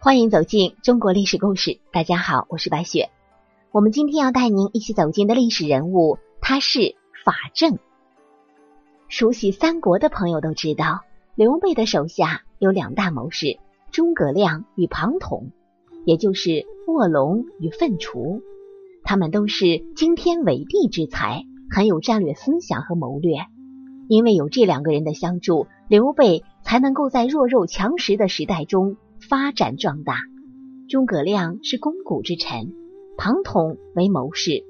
欢迎走进中国历史故事。大家好，我是白雪。我们今天要带您一起走进的历史人物，他是法正。熟悉三国的朋友都知道，刘备的手下有两大谋士：诸葛亮与庞统，也就是卧龙与凤雏。他们都是惊天伟地之才，很有战略思想和谋略。因为有这两个人的相助，刘备才能够在弱肉强食的时代中。发展壮大。诸葛亮是肱骨之臣，庞统为谋士，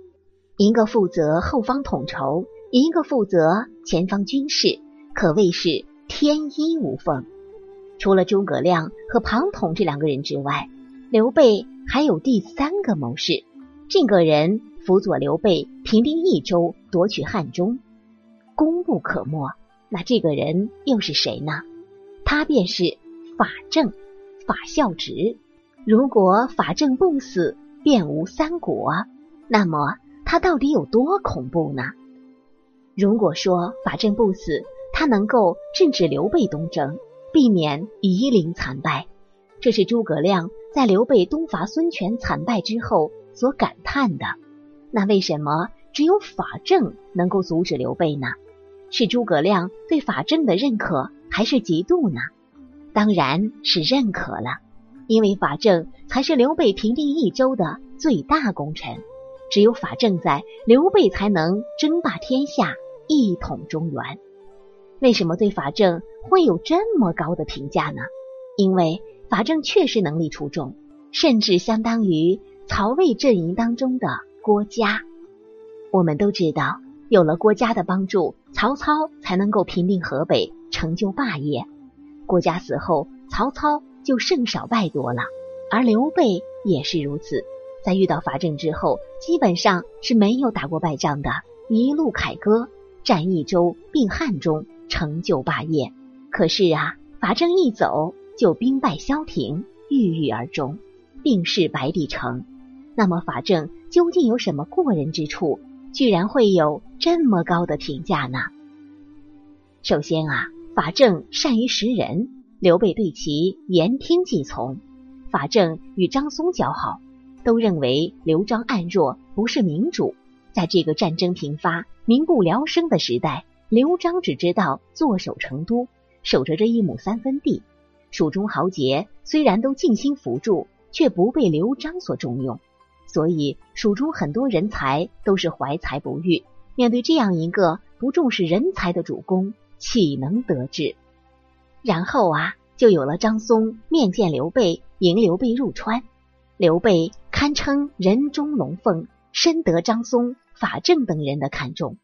一个负责后方统筹，一个负责前方军事，可谓是天衣无缝。除了诸葛亮和庞统这两个人之外，刘备还有第三个谋士，这个人辅佐刘备平定益州，夺取汉中，功不可没。那这个人又是谁呢？他便是法正。法孝直，如果法正不死，便无三国。那么他到底有多恐怖呢？如果说法正不死，他能够制止刘备东征，避免夷陵惨败，这是诸葛亮在刘备东伐孙权惨败之后所感叹的。那为什么只有法正能够阻止刘备呢？是诸葛亮对法正的认可，还是嫉妒呢？当然是认可了，因为法正才是刘备平定益州的最大功臣，只有法正在，刘备才能争霸天下，一统中原。为什么对法正会有这么高的评价呢？因为法正确实能力出众，甚至相当于曹魏阵营当中的郭嘉。我们都知道，有了郭嘉的帮助，曹操才能够平定河北，成就霸业。郭嘉死后，曹操就胜少败多了，而刘备也是如此。在遇到法正之后，基本上是没有打过败仗的，一路凯歌，战益州，并汉中，成就霸业。可是啊，法正一走，就兵败萧亭，郁郁而终，病逝白帝城。那么法正究竟有什么过人之处，居然会有这么高的评价呢？首先啊。法正善于识人，刘备对其言听计从。法正与张松交好，都认为刘璋暗弱，不是明主。在这个战争频发、民不聊生的时代，刘璋只知道坐守成都，守着这一亩三分地。蜀中豪杰虽然都尽心辅助，却不被刘璋所重用，所以蜀中很多人才都是怀才不遇。面对这样一个不重视人才的主公，岂能得志？然后啊，就有了张松面见刘备，迎刘备入川。刘备堪称人中龙凤，深得张松、法正等人的看重。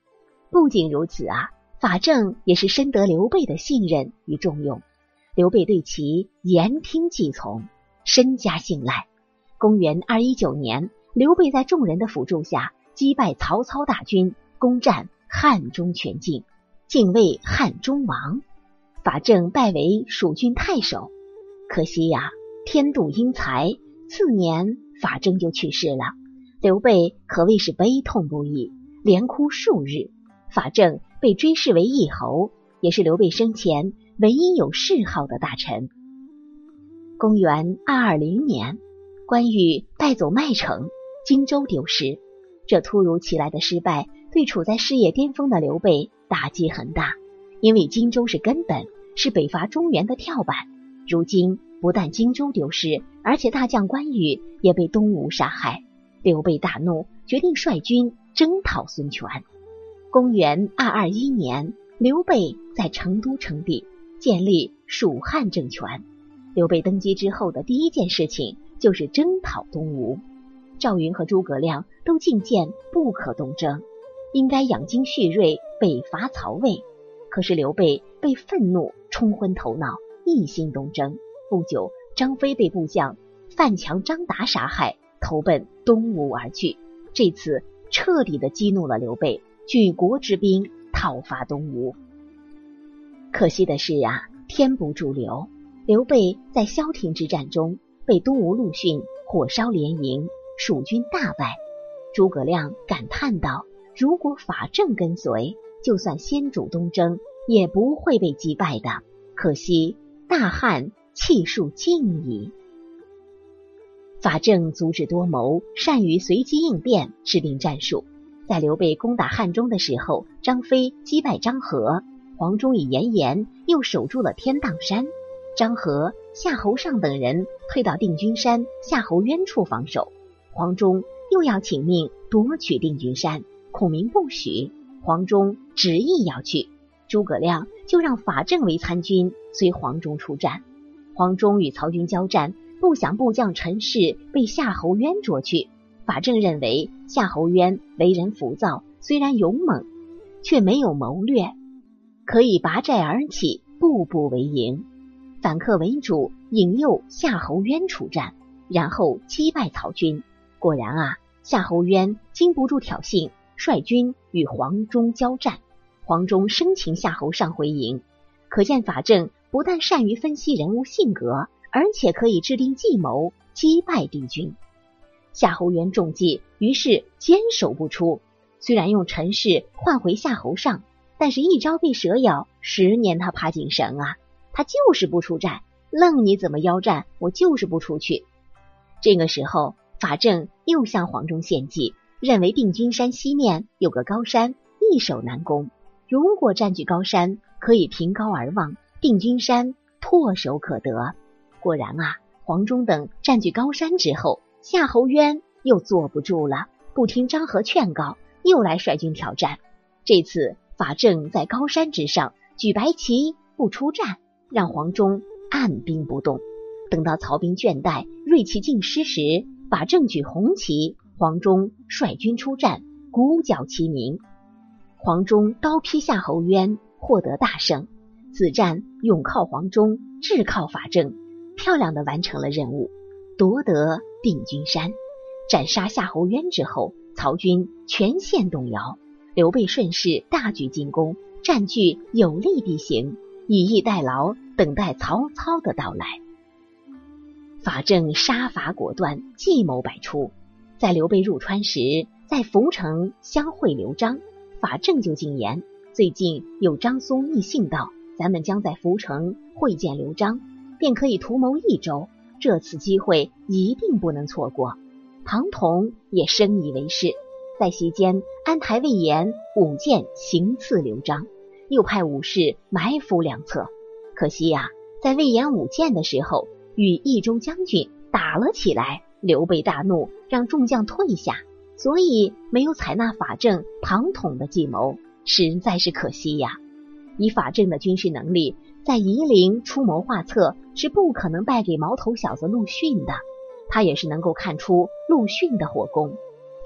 不仅如此啊，法正也是深得刘备的信任与重用。刘备对其言听计从，深加信赖。公元二一九年，刘备在众人的辅助下击败曹操大军，攻占汉中全境。进位汉中王，法正拜为蜀郡太守。可惜呀，天妒英才，次年法正就去世了。刘备可谓是悲痛不已，连哭数日。法正被追谥为义侯，也是刘备生前唯一有谥号的大臣。公元二二零年，关羽带走麦城，荆州丢失。这突如其来的失败，对处在事业巅峰的刘备。打击很大，因为荆州是根本，是北伐中原的跳板。如今不但荆州丢失，而且大将关羽也被东吴杀害。刘备大怒，决定率军征讨孙权。公元二二一年，刘备在成都称帝，建立蜀汉政权。刘备登基之后的第一件事情就是征讨东吴。赵云和诸葛亮都进谏不可东征。应该养精蓄锐，北伐曹魏。可是刘备被愤怒冲昏头脑，一心东征。不久，张飞被部将范强、张达杀害，投奔东吴而去。这次彻底的激怒了刘备，举国之兵讨伐东吴。可惜的是啊，天不助刘，刘备在萧亭之战中被东吴陆逊火烧连营，蜀军大败。诸葛亮感叹道。如果法正跟随，就算先主东征，也不会被击败的。可惜大汉气数尽矣。法正足智多谋，善于随机应变，制定战术。在刘备攻打汉中的时候，张飞击败张合，黄忠与严颜又守住了天荡山。张合、夏侯尚等人退到定军山夏侯渊处防守。黄忠又要请命夺取定军山，孔明不许，黄忠执意要去。诸葛亮就让法正为参军，随黄忠出战。黄忠与曹军交战，不想部将陈氏被夏侯渊捉去。法正认为夏侯渊为人浮躁，虽然勇猛，却没有谋略，可以拔寨而起，步步为营，反客为主，引诱夏侯渊出战，然后击败曹军。果然啊，夏侯渊经不住挑衅，率军与黄忠交战。黄忠生擒夏侯尚回营，可见法正不但善于分析人物性格，而且可以制定计谋击败敌军。夏侯渊中计，于是坚守不出。虽然用陈氏换回夏侯尚，但是一朝被蛇咬，十年他怕井绳啊！他就是不出战，愣你怎么邀战，我就是不出去。这个时候，法正又向黄忠献计，认为定军山西面有个高山，易守难攻。如果占据高山，可以凭高而望，定军山唾手可得。果然啊，黄忠等占据高山之后，夏侯渊又坐不住了，不听张合劝告，又来率军挑战。这次法正在高山之上举白旗不出战，让黄忠按兵不动。等到曹兵倦怠、锐气尽失时，法正举红旗，黄忠率军出战，鼓角齐鸣。黄忠刀劈夏侯渊，获得大胜。此战勇靠黄忠，智靠法正，漂亮的完成了任务，夺得定军山。斩杀夏侯渊之后，曹军全线动摇。刘备顺势大举进攻，占据有利地形，以逸待劳，等待曹操的到来。法正杀伐果断，计谋百出。在刘备入川时，在涪城相会刘璋。法正就进言，最近有张松密信道，咱们将在涪城会见刘璋，便可以图谋益州。这次机会一定不能错过。庞统也深以为是，在席间安排魏延舞剑行刺刘璋，又派武士埋伏两侧。可惜呀，在魏延舞剑的时候，与益州将军打了起来，刘备大怒，让众将退下。所以没有采纳法正、庞统的计谋，实在是可惜呀。以法正的军事能力，在夷陵出谋划策，是不可能败给毛头小子陆逊的。他也是能够看出陆逊的火攻。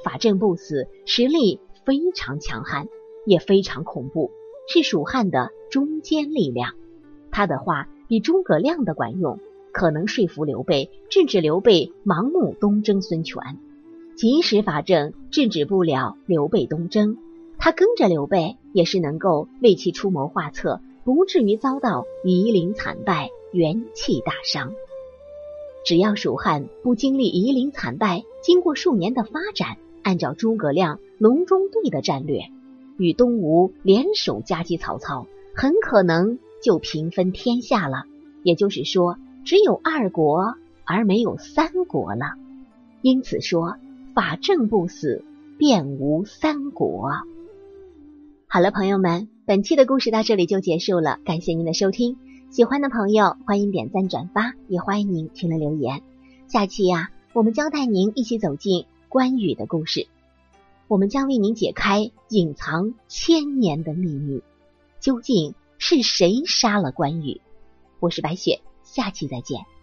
法正不死，实力非常强悍，也非常恐怖，是蜀汉的中坚力量。他的话比诸葛亮的管用，可能说服刘备，制止刘备盲目东征孙权。即使法正制止不了刘备东征，他跟着刘备也是能够为其出谋划策，不至于遭到夷陵惨败、元气大伤。只要蜀汉不经历夷陵惨败，经过数年的发展，按照诸葛亮隆中对的战略，与东吴联手夹击曹操，很可能就平分天下了。也就是说，只有二国而没有三国了。因此说。法正不死，便无三国。好了，朋友们，本期的故事到这里就结束了。感谢您的收听，喜欢的朋友欢迎点赞转发，也欢迎您评论留言。下期呀，我们将带您一起走进关羽的故事，我们将为您解开隐藏千年的秘密，究竟是谁杀了关羽？我是白雪，下期再见。